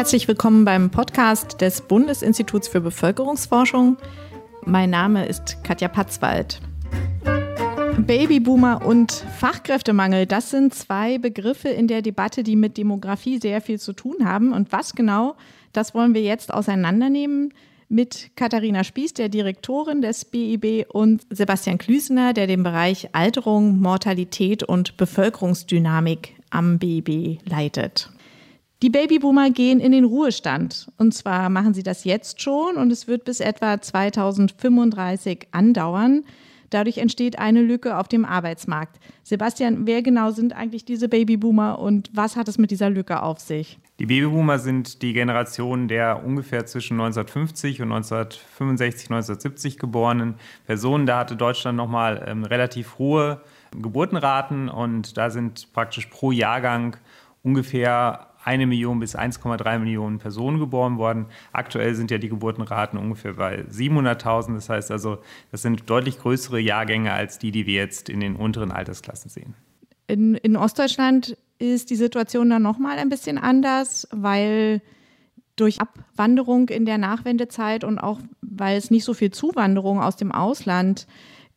Herzlich willkommen beim Podcast des Bundesinstituts für Bevölkerungsforschung. Mein Name ist Katja Patzwald. Babyboomer und Fachkräftemangel, das sind zwei Begriffe in der Debatte, die mit Demografie sehr viel zu tun haben. Und was genau, das wollen wir jetzt auseinandernehmen mit Katharina Spieß, der Direktorin des BIB, und Sebastian Klüsener, der den Bereich Alterung, Mortalität und Bevölkerungsdynamik am BIB leitet. Die Babyboomer gehen in den Ruhestand. Und zwar machen sie das jetzt schon und es wird bis etwa 2035 andauern. Dadurch entsteht eine Lücke auf dem Arbeitsmarkt. Sebastian, wer genau sind eigentlich diese Babyboomer und was hat es mit dieser Lücke auf sich? Die Babyboomer sind die Generation der ungefähr zwischen 1950 und 1965, 1970 geborenen Personen. Da hatte Deutschland nochmal ähm, relativ hohe Geburtenraten und da sind praktisch pro Jahrgang ungefähr eine Million bis 1,3 Millionen Personen geboren worden. Aktuell sind ja die Geburtenraten ungefähr bei 700.000. Das heißt also, das sind deutlich größere Jahrgänge als die, die wir jetzt in den unteren Altersklassen sehen. In, in Ostdeutschland ist die Situation dann nochmal ein bisschen anders, weil durch Abwanderung in der Nachwendezeit und auch weil es nicht so viel Zuwanderung aus dem Ausland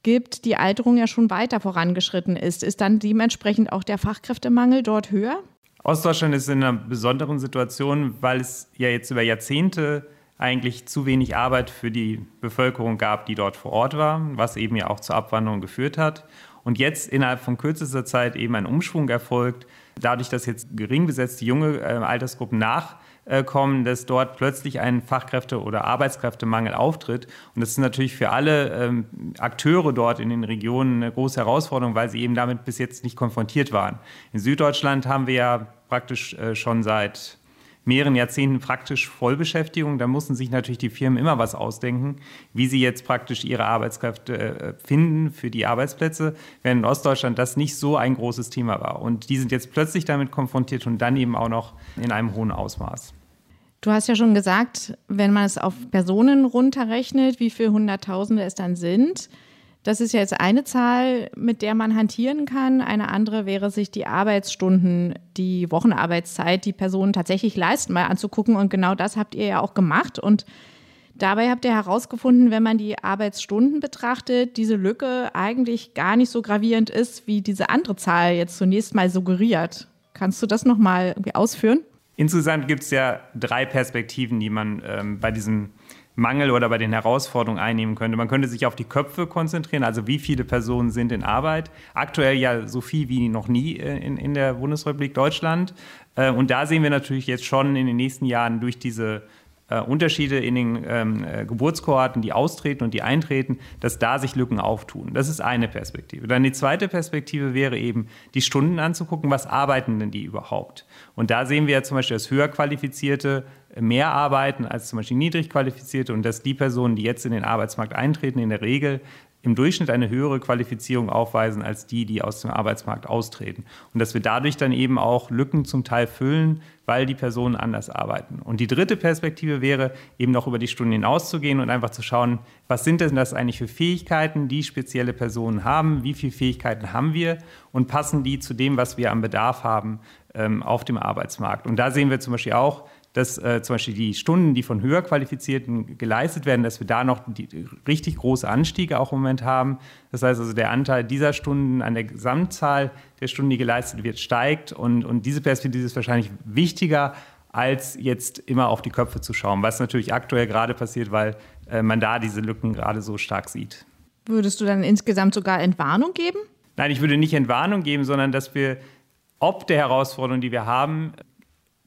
gibt, die Alterung ja schon weiter vorangeschritten ist. Ist dann dementsprechend auch der Fachkräftemangel dort höher? Ostdeutschland ist in einer besonderen Situation, weil es ja jetzt über Jahrzehnte eigentlich zu wenig Arbeit für die Bevölkerung gab, die dort vor Ort war, was eben ja auch zur Abwanderung geführt hat. Und jetzt innerhalb von kürzester Zeit eben ein Umschwung erfolgt, dadurch, dass jetzt gering besetzte junge äh, Altersgruppen nach kommen, dass dort plötzlich ein Fachkräfte- oder Arbeitskräftemangel auftritt. Und das ist natürlich für alle ähm, Akteure dort in den Regionen eine große Herausforderung, weil sie eben damit bis jetzt nicht konfrontiert waren. In Süddeutschland haben wir ja praktisch äh, schon seit mehreren Jahrzehnten praktisch Vollbeschäftigung. Da mussten sich natürlich die Firmen immer was ausdenken, wie sie jetzt praktisch ihre Arbeitskräfte äh, finden für die Arbeitsplätze, während in Ostdeutschland das nicht so ein großes Thema war. Und die sind jetzt plötzlich damit konfrontiert und dann eben auch noch in einem hohen Ausmaß. Du hast ja schon gesagt, wenn man es auf Personen runterrechnet, wie viele Hunderttausende es dann sind, das ist ja jetzt eine Zahl, mit der man hantieren kann. Eine andere wäre, sich die Arbeitsstunden, die Wochenarbeitszeit, die Personen tatsächlich leisten, mal anzugucken. Und genau das habt ihr ja auch gemacht. Und dabei habt ihr herausgefunden, wenn man die Arbeitsstunden betrachtet, diese Lücke eigentlich gar nicht so gravierend ist, wie diese andere Zahl jetzt zunächst mal suggeriert. Kannst du das nochmal irgendwie ausführen? Insgesamt gibt es ja drei Perspektiven, die man ähm, bei diesem Mangel oder bei den Herausforderungen einnehmen könnte. Man könnte sich auf die Köpfe konzentrieren, also wie viele Personen sind in Arbeit. Aktuell ja so viel wie noch nie äh, in, in der Bundesrepublik Deutschland. Äh, und da sehen wir natürlich jetzt schon in den nächsten Jahren durch diese äh, Unterschiede in den ähm, äh, Geburtskohorten, die austreten und die eintreten, dass da sich Lücken auftun. Das ist eine Perspektive. Dann die zweite Perspektive wäre eben, die Stunden anzugucken, was arbeiten denn die überhaupt? Und da sehen wir ja zum Beispiel, dass höher qualifizierte mehr arbeiten als zum Beispiel niedrig qualifizierte und dass die Personen, die jetzt in den Arbeitsmarkt eintreten, in der Regel im Durchschnitt eine höhere Qualifizierung aufweisen als die, die aus dem Arbeitsmarkt austreten. Und dass wir dadurch dann eben auch Lücken zum Teil füllen, weil die Personen anders arbeiten. Und die dritte Perspektive wäre, eben noch über die Stunden hinauszugehen und einfach zu schauen, was sind denn das eigentlich für Fähigkeiten, die spezielle Personen haben, wie viele Fähigkeiten haben wir und passen die zu dem, was wir am Bedarf haben ähm, auf dem Arbeitsmarkt. Und da sehen wir zum Beispiel auch, dass äh, zum Beispiel die Stunden, die von höher Qualifizierten geleistet werden, dass wir da noch die, richtig große Anstiege auch im Moment haben. Das heißt also, der Anteil dieser Stunden an der Gesamtzahl der Stunden, die geleistet wird, steigt. Und, und diese Perspektive ist wahrscheinlich wichtiger, als jetzt immer auf die Köpfe zu schauen, was natürlich aktuell gerade passiert, weil äh, man da diese Lücken gerade so stark sieht. Würdest du dann insgesamt sogar Entwarnung geben? Nein, ich würde nicht Entwarnung geben, sondern dass wir ob der Herausforderungen, die wir haben,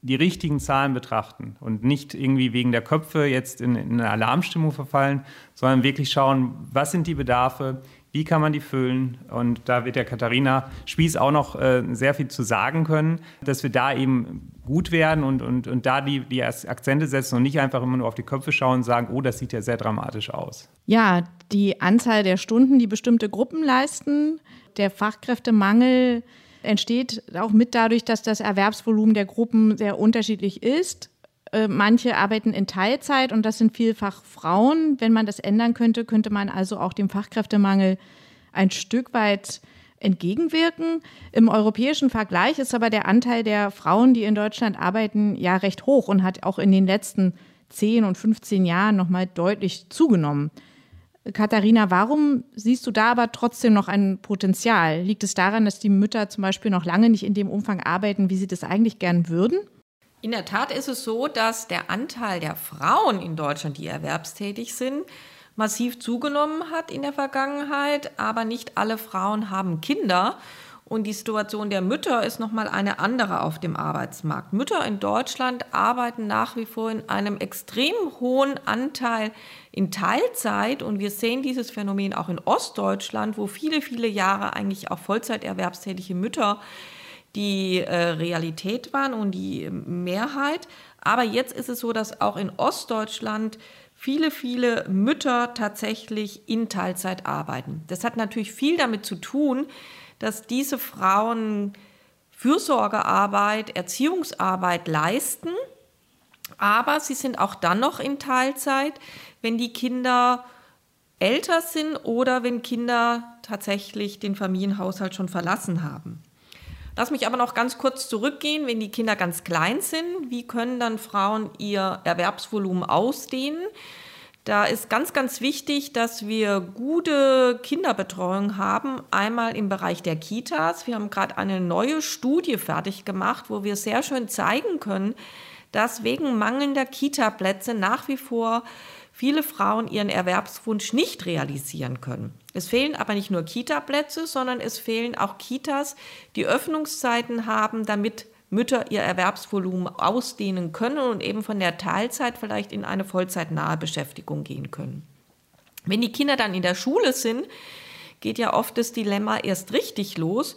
die richtigen Zahlen betrachten und nicht irgendwie wegen der Köpfe jetzt in, in eine Alarmstimmung verfallen, sondern wirklich schauen, was sind die Bedarfe, wie kann man die füllen? Und da wird der Katharina Spieß auch noch äh, sehr viel zu sagen können, dass wir da eben gut werden und, und, und da die, die Akzente setzen und nicht einfach immer nur auf die Köpfe schauen und sagen, oh, das sieht ja sehr dramatisch aus. Ja, die Anzahl der Stunden, die bestimmte Gruppen leisten, der Fachkräftemangel, entsteht auch mit dadurch, dass das Erwerbsvolumen der Gruppen sehr unterschiedlich ist. Äh, manche arbeiten in Teilzeit und das sind vielfach Frauen. Wenn man das ändern könnte, könnte man also auch dem Fachkräftemangel ein Stück weit entgegenwirken. Im europäischen Vergleich ist aber der Anteil der Frauen, die in Deutschland arbeiten, ja recht hoch und hat auch in den letzten 10 und 15 Jahren nochmal deutlich zugenommen. Katharina, warum siehst du da aber trotzdem noch ein Potenzial? Liegt es daran, dass die Mütter zum Beispiel noch lange nicht in dem Umfang arbeiten, wie sie das eigentlich gern würden? In der Tat ist es so, dass der Anteil der Frauen in Deutschland, die erwerbstätig sind, massiv zugenommen hat in der Vergangenheit, aber nicht alle Frauen haben Kinder. Und die Situation der Mütter ist nochmal eine andere auf dem Arbeitsmarkt. Mütter in Deutschland arbeiten nach wie vor in einem extrem hohen Anteil in Teilzeit. Und wir sehen dieses Phänomen auch in Ostdeutschland, wo viele, viele Jahre eigentlich auch Vollzeiterwerbstätige Mütter die äh, Realität waren und die Mehrheit. Aber jetzt ist es so, dass auch in Ostdeutschland viele, viele Mütter tatsächlich in Teilzeit arbeiten. Das hat natürlich viel damit zu tun, dass diese Frauen Fürsorgearbeit, Erziehungsarbeit leisten, aber sie sind auch dann noch in Teilzeit, wenn die Kinder älter sind oder wenn Kinder tatsächlich den Familienhaushalt schon verlassen haben. Lass mich aber noch ganz kurz zurückgehen, wenn die Kinder ganz klein sind, wie können dann Frauen ihr Erwerbsvolumen ausdehnen? Da ist ganz, ganz wichtig, dass wir gute Kinderbetreuung haben. Einmal im Bereich der Kitas. Wir haben gerade eine neue Studie fertig gemacht, wo wir sehr schön zeigen können, dass wegen mangelnder Kita-Plätze nach wie vor viele Frauen ihren Erwerbswunsch nicht realisieren können. Es fehlen aber nicht nur Kita-Plätze, sondern es fehlen auch Kitas, die Öffnungszeiten haben, damit Mütter ihr Erwerbsvolumen ausdehnen können und eben von der Teilzeit vielleicht in eine vollzeitnahe Beschäftigung gehen können. Wenn die Kinder dann in der Schule sind, geht ja oft das Dilemma erst richtig los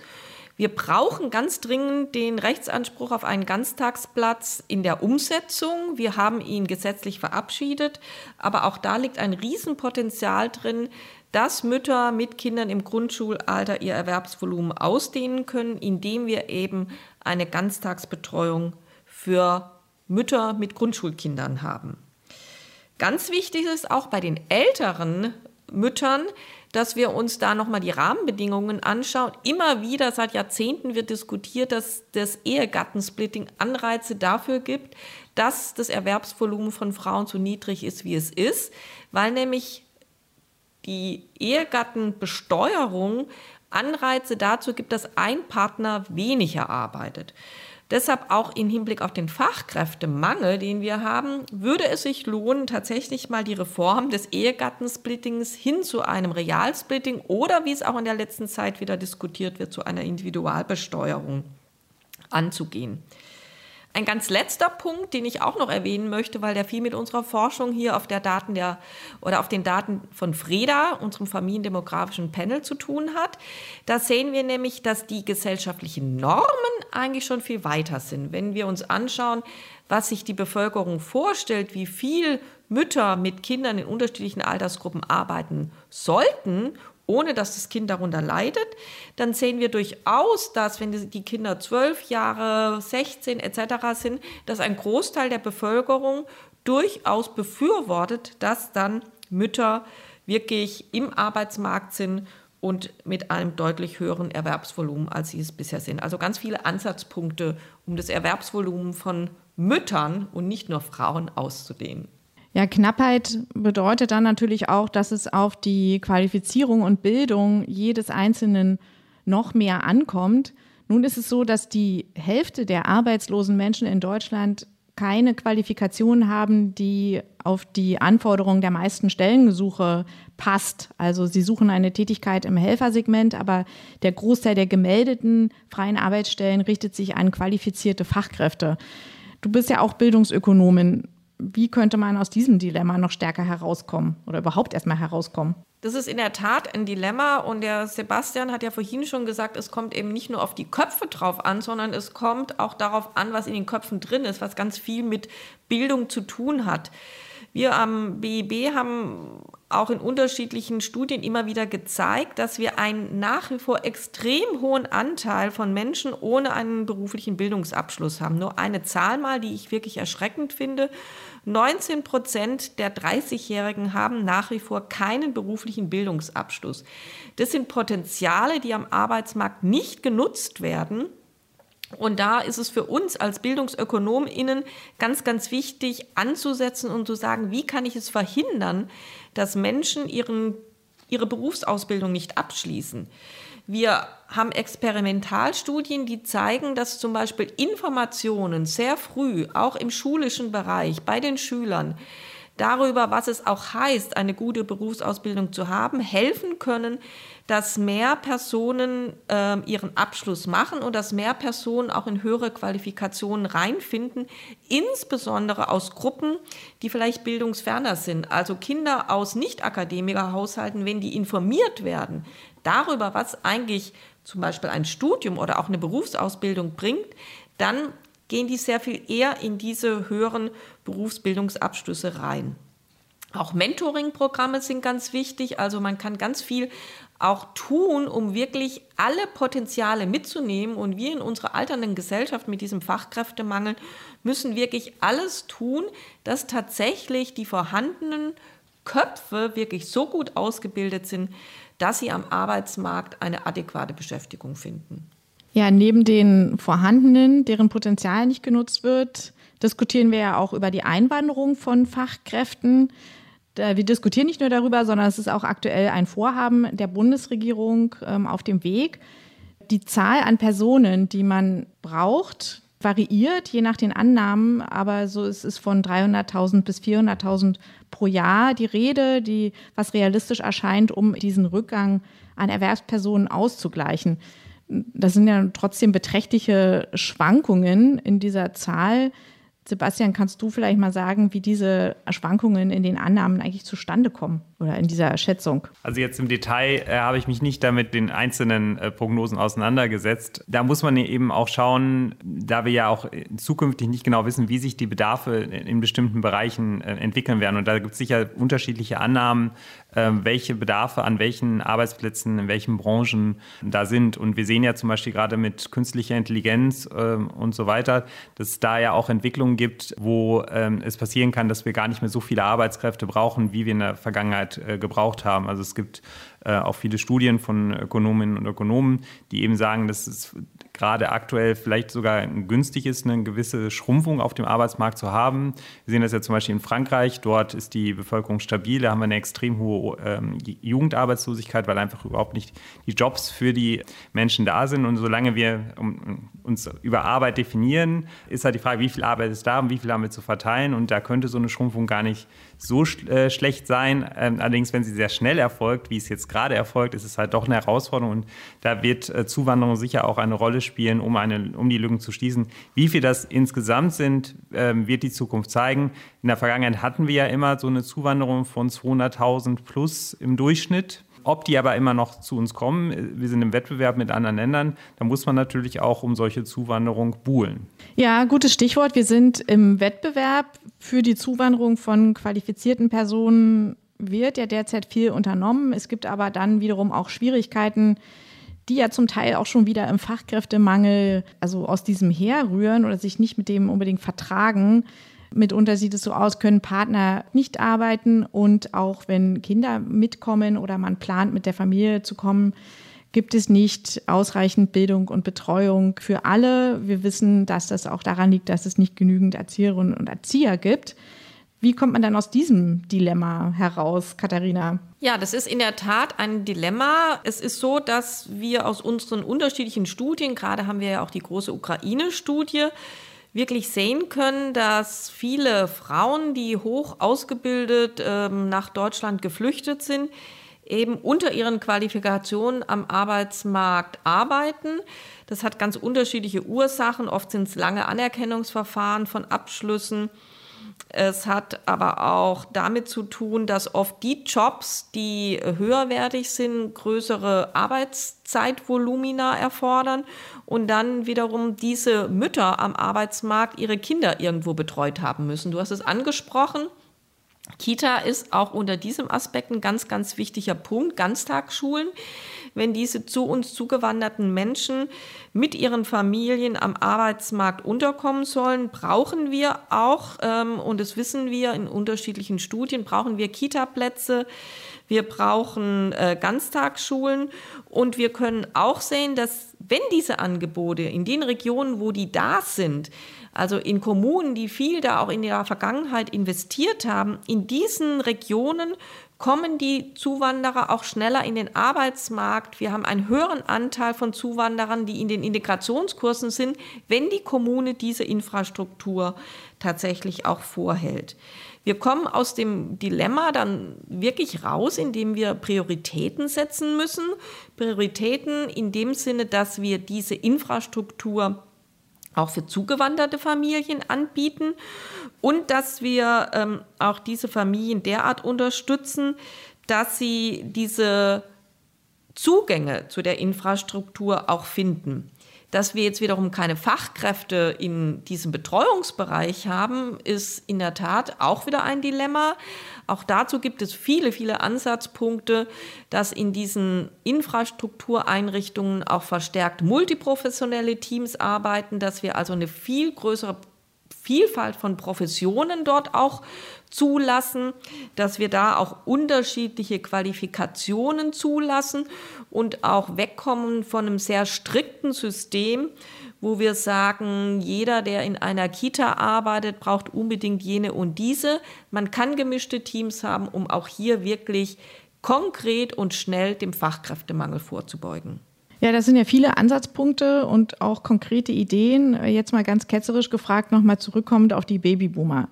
wir brauchen ganz dringend den Rechtsanspruch auf einen Ganztagsplatz in der Umsetzung. Wir haben ihn gesetzlich verabschiedet, aber auch da liegt ein Riesenpotenzial drin, dass Mütter mit Kindern im Grundschulalter ihr Erwerbsvolumen ausdehnen können, indem wir eben eine Ganztagsbetreuung für Mütter mit Grundschulkindern haben. Ganz wichtig ist auch bei den älteren Müttern, dass wir uns da nochmal die Rahmenbedingungen anschauen. Immer wieder seit Jahrzehnten wird diskutiert, dass das Ehegattensplitting Anreize dafür gibt, dass das Erwerbsvolumen von Frauen so niedrig ist, wie es ist, weil nämlich die Ehegattenbesteuerung Anreize dazu gibt, dass ein Partner weniger arbeitet. Deshalb auch im Hinblick auf den Fachkräftemangel, den wir haben, würde es sich lohnen, tatsächlich mal die Reform des Ehegattensplittings hin zu einem Realsplitting oder, wie es auch in der letzten Zeit wieder diskutiert wird, zu einer Individualbesteuerung anzugehen. Ein ganz letzter Punkt, den ich auch noch erwähnen möchte, weil der viel mit unserer Forschung hier auf der Daten der oder auf den Daten von FREDA, unserem familiendemografischen Panel, zu tun hat. Da sehen wir nämlich, dass die gesellschaftlichen Normen eigentlich schon viel weiter sind. Wenn wir uns anschauen, was sich die Bevölkerung vorstellt, wie viel Mütter mit Kindern in unterschiedlichen Altersgruppen arbeiten sollten ohne dass das Kind darunter leidet, dann sehen wir durchaus, dass wenn die Kinder zwölf Jahre, 16 etc. sind, dass ein Großteil der Bevölkerung durchaus befürwortet, dass dann Mütter wirklich im Arbeitsmarkt sind und mit einem deutlich höheren Erwerbsvolumen, als sie es bisher sind. Also ganz viele Ansatzpunkte, um das Erwerbsvolumen von Müttern und nicht nur Frauen auszudehnen. Ja, Knappheit bedeutet dann natürlich auch, dass es auf die Qualifizierung und Bildung jedes Einzelnen noch mehr ankommt. Nun ist es so, dass die Hälfte der arbeitslosen Menschen in Deutschland keine Qualifikation haben, die auf die Anforderungen der meisten Stellengesuche passt. Also sie suchen eine Tätigkeit im Helfersegment, aber der Großteil der gemeldeten freien Arbeitsstellen richtet sich an qualifizierte Fachkräfte. Du bist ja auch Bildungsökonomin wie könnte man aus diesem Dilemma noch stärker herauskommen oder überhaupt erstmal herauskommen? Das ist in der Tat ein Dilemma und der Sebastian hat ja vorhin schon gesagt, es kommt eben nicht nur auf die Köpfe drauf an, sondern es kommt auch darauf an, was in den Köpfen drin ist, was ganz viel mit Bildung zu tun hat. Wir am BIB haben auch in unterschiedlichen Studien immer wieder gezeigt, dass wir einen nach wie vor extrem hohen Anteil von Menschen ohne einen beruflichen Bildungsabschluss haben. Nur eine Zahl mal, die ich wirklich erschreckend finde. 19 Prozent der 30-Jährigen haben nach wie vor keinen beruflichen Bildungsabschluss. Das sind Potenziale, die am Arbeitsmarkt nicht genutzt werden und da ist es für uns als BildungsökonomInnen ganz, ganz wichtig anzusetzen und zu sagen, wie kann ich es verhindern, dass Menschen ihren, ihre Berufsausbildung nicht abschließen. Wir haben Experimentalstudien, die zeigen, dass zum Beispiel Informationen sehr früh, auch im schulischen Bereich, bei den Schülern, darüber, was es auch heißt, eine gute Berufsausbildung zu haben, helfen können, dass mehr Personen äh, ihren Abschluss machen und dass mehr Personen auch in höhere Qualifikationen reinfinden, insbesondere aus Gruppen, die vielleicht bildungsferner sind. Also Kinder aus Nicht-Akademiker-Haushalten, wenn die informiert werden darüber, was eigentlich zum Beispiel ein Studium oder auch eine Berufsausbildung bringt, dann gehen die sehr viel eher in diese höheren Berufsbildungsabschlüsse rein. Auch Mentoring-Programme sind ganz wichtig. Also man kann ganz viel auch tun, um wirklich alle Potenziale mitzunehmen. Und wir in unserer alternden Gesellschaft mit diesem Fachkräftemangel müssen wirklich alles tun, dass tatsächlich die vorhandenen Köpfe wirklich so gut ausgebildet sind, dass sie am Arbeitsmarkt eine adäquate Beschäftigung finden. Ja, neben den vorhandenen, deren Potenzial nicht genutzt wird, diskutieren wir ja auch über die Einwanderung von Fachkräften. Wir diskutieren nicht nur darüber, sondern es ist auch aktuell ein Vorhaben der Bundesregierung ähm, auf dem Weg. Die Zahl an Personen, die man braucht, variiert je nach den Annahmen, aber so ist es von 300.000 bis 400.000 pro Jahr die Rede, die was realistisch erscheint, um diesen Rückgang an Erwerbspersonen auszugleichen. Das sind ja trotzdem beträchtliche Schwankungen in dieser Zahl. Sebastian, kannst du vielleicht mal sagen, wie diese Schwankungen in den Annahmen eigentlich zustande kommen oder in dieser Schätzung? Also jetzt im Detail äh, habe ich mich nicht damit den einzelnen äh, Prognosen auseinandergesetzt. Da muss man eben auch schauen, da wir ja auch zukünftig nicht genau wissen, wie sich die Bedarfe in bestimmten Bereichen äh, entwickeln werden. Und da gibt es sicher unterschiedliche Annahmen, äh, welche Bedarfe an welchen Arbeitsplätzen, in welchen Branchen da sind. Und wir sehen ja zum Beispiel gerade mit künstlicher Intelligenz äh, und so weiter, dass es da ja auch Entwicklungen gibt, wo ähm, es passieren kann, dass wir gar nicht mehr so viele Arbeitskräfte brauchen, wie wir in der Vergangenheit äh, gebraucht haben. Also es gibt äh, auch viele Studien von Ökonominnen und Ökonomen, die eben sagen, dass es gerade aktuell vielleicht sogar günstig ist, eine gewisse Schrumpfung auf dem Arbeitsmarkt zu haben. Wir sehen das ja zum Beispiel in Frankreich. Dort ist die Bevölkerung stabil. Da haben wir eine extrem hohe ähm, Jugendarbeitslosigkeit, weil einfach überhaupt nicht die Jobs für die Menschen da sind. Und solange wir uns über Arbeit definieren, ist halt die Frage, wie viel Arbeit ist da und wie viel haben wir zu verteilen. Und da könnte so eine Schrumpfung gar nicht so äh, schlecht sein. Ähm, allerdings, wenn sie sehr schnell erfolgt, wie es jetzt gerade erfolgt, ist es halt doch eine Herausforderung. Und da wird äh, Zuwanderung sicher auch eine Rolle spielen, um, eine, um die Lücken zu schließen. Wie viel das insgesamt sind, ähm, wird die Zukunft zeigen. In der Vergangenheit hatten wir ja immer so eine Zuwanderung von 200.000 plus im Durchschnitt. Ob die aber immer noch zu uns kommen, wir sind im Wettbewerb mit anderen Ländern, da muss man natürlich auch um solche Zuwanderung buhlen. Ja, gutes Stichwort. Wir sind im Wettbewerb für die Zuwanderung von qualifizierten Personen wird ja derzeit viel unternommen. Es gibt aber dann wiederum auch Schwierigkeiten, die ja zum Teil auch schon wieder im Fachkräftemangel, also aus diesem herrühren oder sich nicht mit dem unbedingt vertragen. Mitunter sieht es so aus, können Partner nicht arbeiten und auch wenn Kinder mitkommen oder man plant, mit der Familie zu kommen, gibt es nicht ausreichend Bildung und Betreuung für alle. Wir wissen, dass das auch daran liegt, dass es nicht genügend Erzieherinnen und Erzieher gibt. Wie kommt man dann aus diesem Dilemma heraus, Katharina? Ja, das ist in der Tat ein Dilemma. Es ist so, dass wir aus unseren unterschiedlichen Studien, gerade haben wir ja auch die große Ukraine-Studie, wirklich sehen können, dass viele Frauen, die hoch ausgebildet ähm, nach Deutschland geflüchtet sind, eben unter ihren Qualifikationen am Arbeitsmarkt arbeiten. Das hat ganz unterschiedliche Ursachen. Oft sind es lange Anerkennungsverfahren von Abschlüssen es hat aber auch damit zu tun, dass oft die Jobs, die höherwertig sind, größere Arbeitszeitvolumina erfordern und dann wiederum diese Mütter am Arbeitsmarkt ihre Kinder irgendwo betreut haben müssen. Du hast es angesprochen. Kita ist auch unter diesem Aspekt ein ganz, ganz wichtiger Punkt. Ganztagsschulen, wenn diese zu uns zugewanderten Menschen mit ihren Familien am Arbeitsmarkt unterkommen sollen, brauchen wir auch, ähm, und das wissen wir in unterschiedlichen Studien, brauchen wir Kita-Plätze, wir brauchen äh, Ganztagsschulen und wir können auch sehen, dass wenn diese Angebote in den Regionen, wo die da sind, also in Kommunen, die viel da auch in der Vergangenheit investiert haben, in diesen Regionen kommen die Zuwanderer auch schneller in den Arbeitsmarkt. Wir haben einen höheren Anteil von Zuwanderern, die in den Integrationskursen sind, wenn die Kommune diese Infrastruktur tatsächlich auch vorhält. Wir kommen aus dem Dilemma dann wirklich raus, indem wir Prioritäten setzen müssen. Prioritäten in dem Sinne, dass wir diese Infrastruktur auch für zugewanderte Familien anbieten und dass wir ähm, auch diese Familien derart unterstützen, dass sie diese Zugänge zu der Infrastruktur auch finden. Dass wir jetzt wiederum keine Fachkräfte in diesem Betreuungsbereich haben, ist in der Tat auch wieder ein Dilemma. Auch dazu gibt es viele, viele Ansatzpunkte, dass in diesen Infrastruktureinrichtungen auch verstärkt multiprofessionelle Teams arbeiten, dass wir also eine viel größere Vielfalt von Professionen dort auch zulassen, dass wir da auch unterschiedliche Qualifikationen zulassen und auch wegkommen von einem sehr strikten System, wo wir sagen, jeder, der in einer Kita arbeitet, braucht unbedingt jene und diese. Man kann gemischte Teams haben, um auch hier wirklich konkret und schnell dem Fachkräftemangel vorzubeugen. Ja, das sind ja viele Ansatzpunkte und auch konkrete Ideen. Jetzt mal ganz ketzerisch gefragt, nochmal zurückkommend auf die Babyboomer.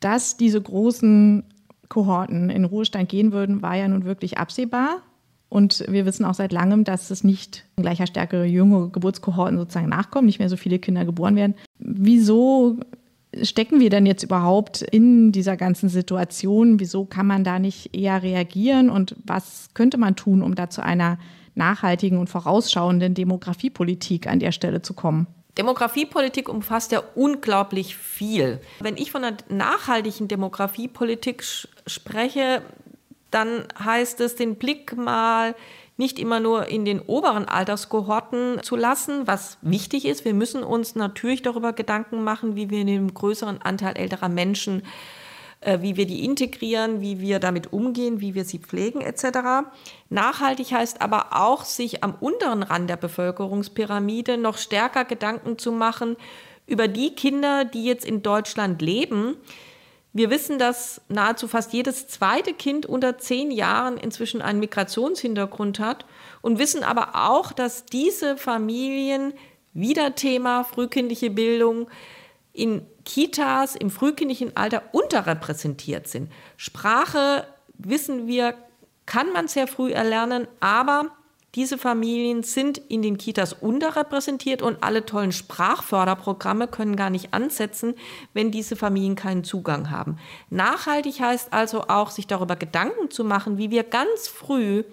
Dass diese großen Kohorten in Ruhestand gehen würden, war ja nun wirklich absehbar. Und wir wissen auch seit langem, dass es nicht in gleicher Stärke junge Geburtskohorten sozusagen nachkommen, nicht mehr so viele Kinder geboren werden. Wieso stecken wir denn jetzt überhaupt in dieser ganzen Situation? Wieso kann man da nicht eher reagieren? Und was könnte man tun, um da zu einer nachhaltigen und vorausschauenden Demografiepolitik an der Stelle zu kommen? Demografiepolitik umfasst ja unglaublich viel. Wenn ich von einer nachhaltigen Demografiepolitik spreche, dann heißt es, den Blick mal nicht immer nur in den oberen Alterskohorten zu lassen, was wichtig ist. Wir müssen uns natürlich darüber Gedanken machen, wie wir den größeren Anteil älterer Menschen äh, wie wir die integrieren, wie wir damit umgehen, wie wir sie pflegen etc. Nachhaltig heißt aber auch, sich am unteren Rand der Bevölkerungspyramide noch stärker Gedanken zu machen über die Kinder, die jetzt in Deutschland leben. Wir wissen, dass nahezu fast jedes zweite Kind unter zehn Jahren inzwischen einen Migrationshintergrund hat und wissen aber auch, dass diese Familien wieder Thema frühkindliche Bildung in Kitas im frühkindlichen Alter unterrepräsentiert sind. Sprache, wissen wir, kann man sehr früh erlernen, aber diese Familien sind in den Kitas unterrepräsentiert und alle tollen Sprachförderprogramme können gar nicht ansetzen, wenn diese Familien keinen Zugang haben. Nachhaltig heißt also auch, sich darüber Gedanken zu machen, wie wir ganz früh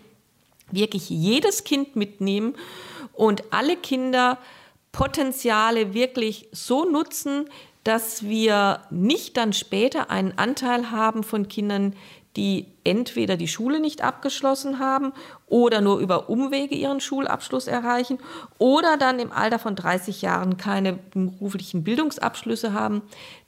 wirklich jedes Kind mitnehmen und alle Kinder Potenziale wirklich so nutzen, dass wir nicht dann später einen Anteil haben von Kindern, die entweder die Schule nicht abgeschlossen haben oder nur über Umwege ihren Schulabschluss erreichen oder dann im Alter von 30 Jahren keine beruflichen Bildungsabschlüsse haben.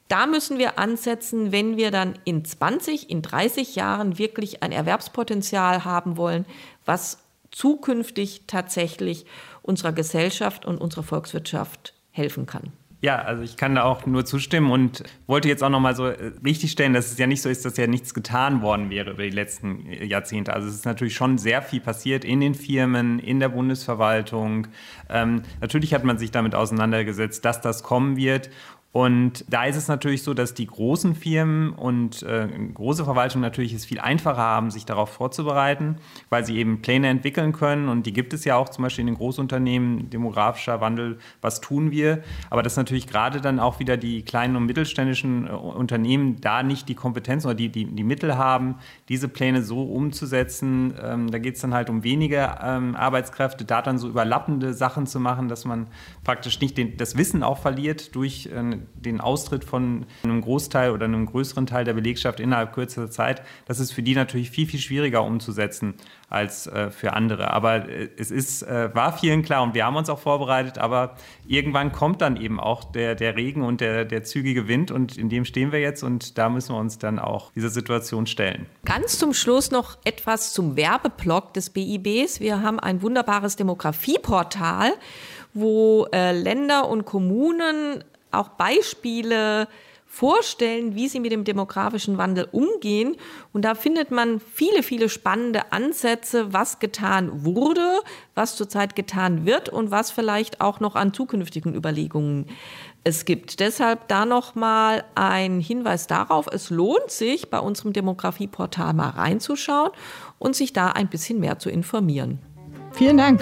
Da müssen wir ansetzen, wenn wir dann in 20, in 30 Jahren wirklich ein Erwerbspotenzial haben wollen, was zukünftig tatsächlich unserer Gesellschaft und unserer Volkswirtschaft helfen kann. Ja, also ich kann da auch nur zustimmen und wollte jetzt auch noch mal so äh, richtigstellen, dass es ja nicht so ist, dass ja nichts getan worden wäre über die letzten äh, Jahrzehnte. Also es ist natürlich schon sehr viel passiert in den Firmen, in der Bundesverwaltung. Ähm, natürlich hat man sich damit auseinandergesetzt, dass das kommen wird und da ist es natürlich so, dass die großen Firmen und äh, große Verwaltungen natürlich es viel einfacher haben, sich darauf vorzubereiten, weil sie eben Pläne entwickeln können. Und die gibt es ja auch zum Beispiel in den Großunternehmen, demografischer Wandel, was tun wir. Aber dass natürlich gerade dann auch wieder die kleinen und mittelständischen äh, Unternehmen da nicht die Kompetenz oder die, die, die Mittel haben, diese Pläne so umzusetzen. Ähm, da geht es dann halt um weniger ähm, Arbeitskräfte, da dann so überlappende Sachen zu machen, dass man praktisch nicht den, das Wissen auch verliert durch äh, den Austritt von einem Großteil oder einem größeren Teil der Belegschaft innerhalb kürzester Zeit, das ist für die natürlich viel, viel schwieriger umzusetzen als äh, für andere. Aber äh, es ist, äh, war vielen klar und wir haben uns auch vorbereitet, aber irgendwann kommt dann eben auch der, der Regen und der, der zügige Wind und in dem stehen wir jetzt und da müssen wir uns dann auch dieser Situation stellen. Ganz zum Schluss noch etwas zum Werbeblock des BIBs. Wir haben ein wunderbares Demografieportal, wo äh, Länder und Kommunen auch Beispiele vorstellen, wie sie mit dem demografischen Wandel umgehen. Und da findet man viele, viele spannende Ansätze, was getan wurde, was zurzeit getan wird und was vielleicht auch noch an zukünftigen Überlegungen es gibt. Deshalb da nochmal ein Hinweis darauf, es lohnt sich, bei unserem Demografieportal mal reinzuschauen und sich da ein bisschen mehr zu informieren. Vielen Dank.